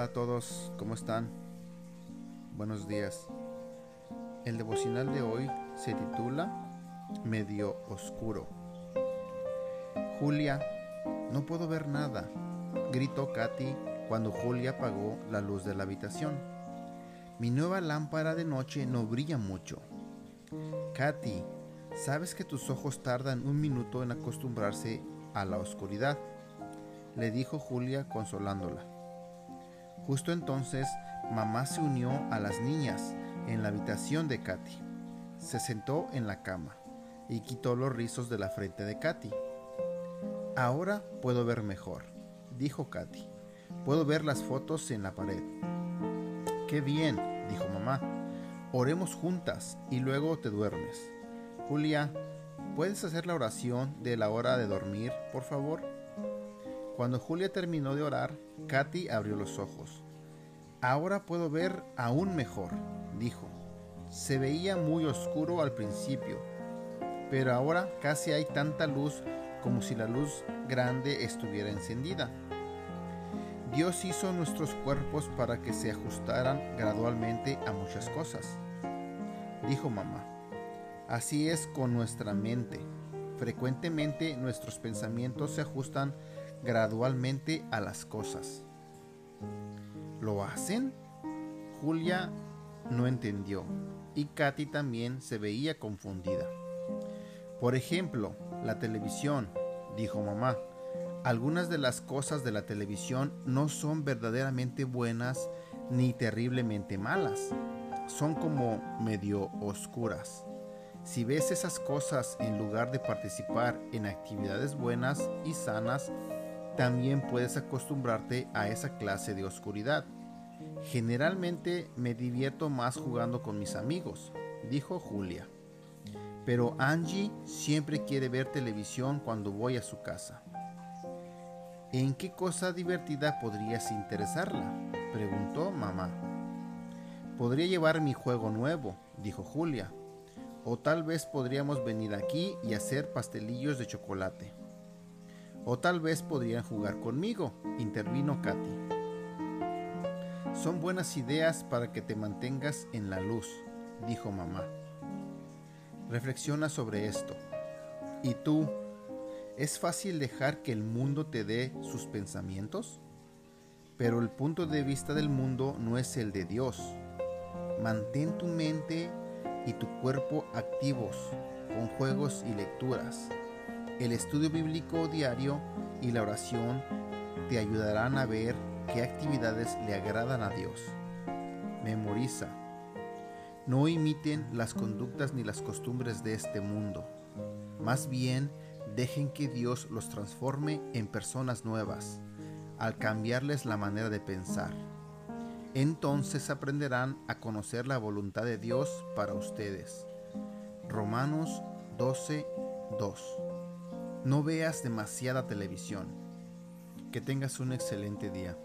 Hola a todos, ¿cómo están? Buenos días. El devocional de hoy se titula Medio Oscuro. Julia, no puedo ver nada, gritó Katy cuando Julia apagó la luz de la habitación. Mi nueva lámpara de noche no brilla mucho. Katy, sabes que tus ojos tardan un minuto en acostumbrarse a la oscuridad, le dijo Julia consolándola. Justo entonces, mamá se unió a las niñas en la habitación de Katy. Se sentó en la cama y quitó los rizos de la frente de Katy. Ahora puedo ver mejor, dijo Katy. Puedo ver las fotos en la pared. Qué bien, dijo mamá. Oremos juntas y luego te duermes. Julia, ¿puedes hacer la oración de la hora de dormir, por favor? Cuando Julia terminó de orar, Katy abrió los ojos. Ahora puedo ver aún mejor, dijo. Se veía muy oscuro al principio, pero ahora casi hay tanta luz como si la luz grande estuviera encendida. Dios hizo nuestros cuerpos para que se ajustaran gradualmente a muchas cosas, dijo mamá. Así es con nuestra mente. Frecuentemente nuestros pensamientos se ajustan gradualmente a las cosas. ¿Lo hacen? Julia no entendió y Katy también se veía confundida. Por ejemplo, la televisión, dijo mamá. Algunas de las cosas de la televisión no son verdaderamente buenas ni terriblemente malas. Son como medio oscuras. Si ves esas cosas en lugar de participar en actividades buenas y sanas, también puedes acostumbrarte a esa clase de oscuridad. Generalmente me divierto más jugando con mis amigos, dijo Julia. Pero Angie siempre quiere ver televisión cuando voy a su casa. ¿En qué cosa divertida podrías interesarla? preguntó mamá. Podría llevar mi juego nuevo, dijo Julia. O tal vez podríamos venir aquí y hacer pastelillos de chocolate. O tal vez podrían jugar conmigo, intervino Katy. Son buenas ideas para que te mantengas en la luz, dijo mamá. Reflexiona sobre esto. ¿Y tú? ¿Es fácil dejar que el mundo te dé sus pensamientos? Pero el punto de vista del mundo no es el de Dios. Mantén tu mente y tu cuerpo activos con juegos y lecturas el estudio bíblico diario y la oración te ayudarán a ver qué actividades le agradan a Dios. Memoriza. No imiten las conductas ni las costumbres de este mundo. Más bien, dejen que Dios los transforme en personas nuevas, al cambiarles la manera de pensar. Entonces aprenderán a conocer la voluntad de Dios para ustedes. Romanos 12, 2 no veas demasiada televisión. Que tengas un excelente día.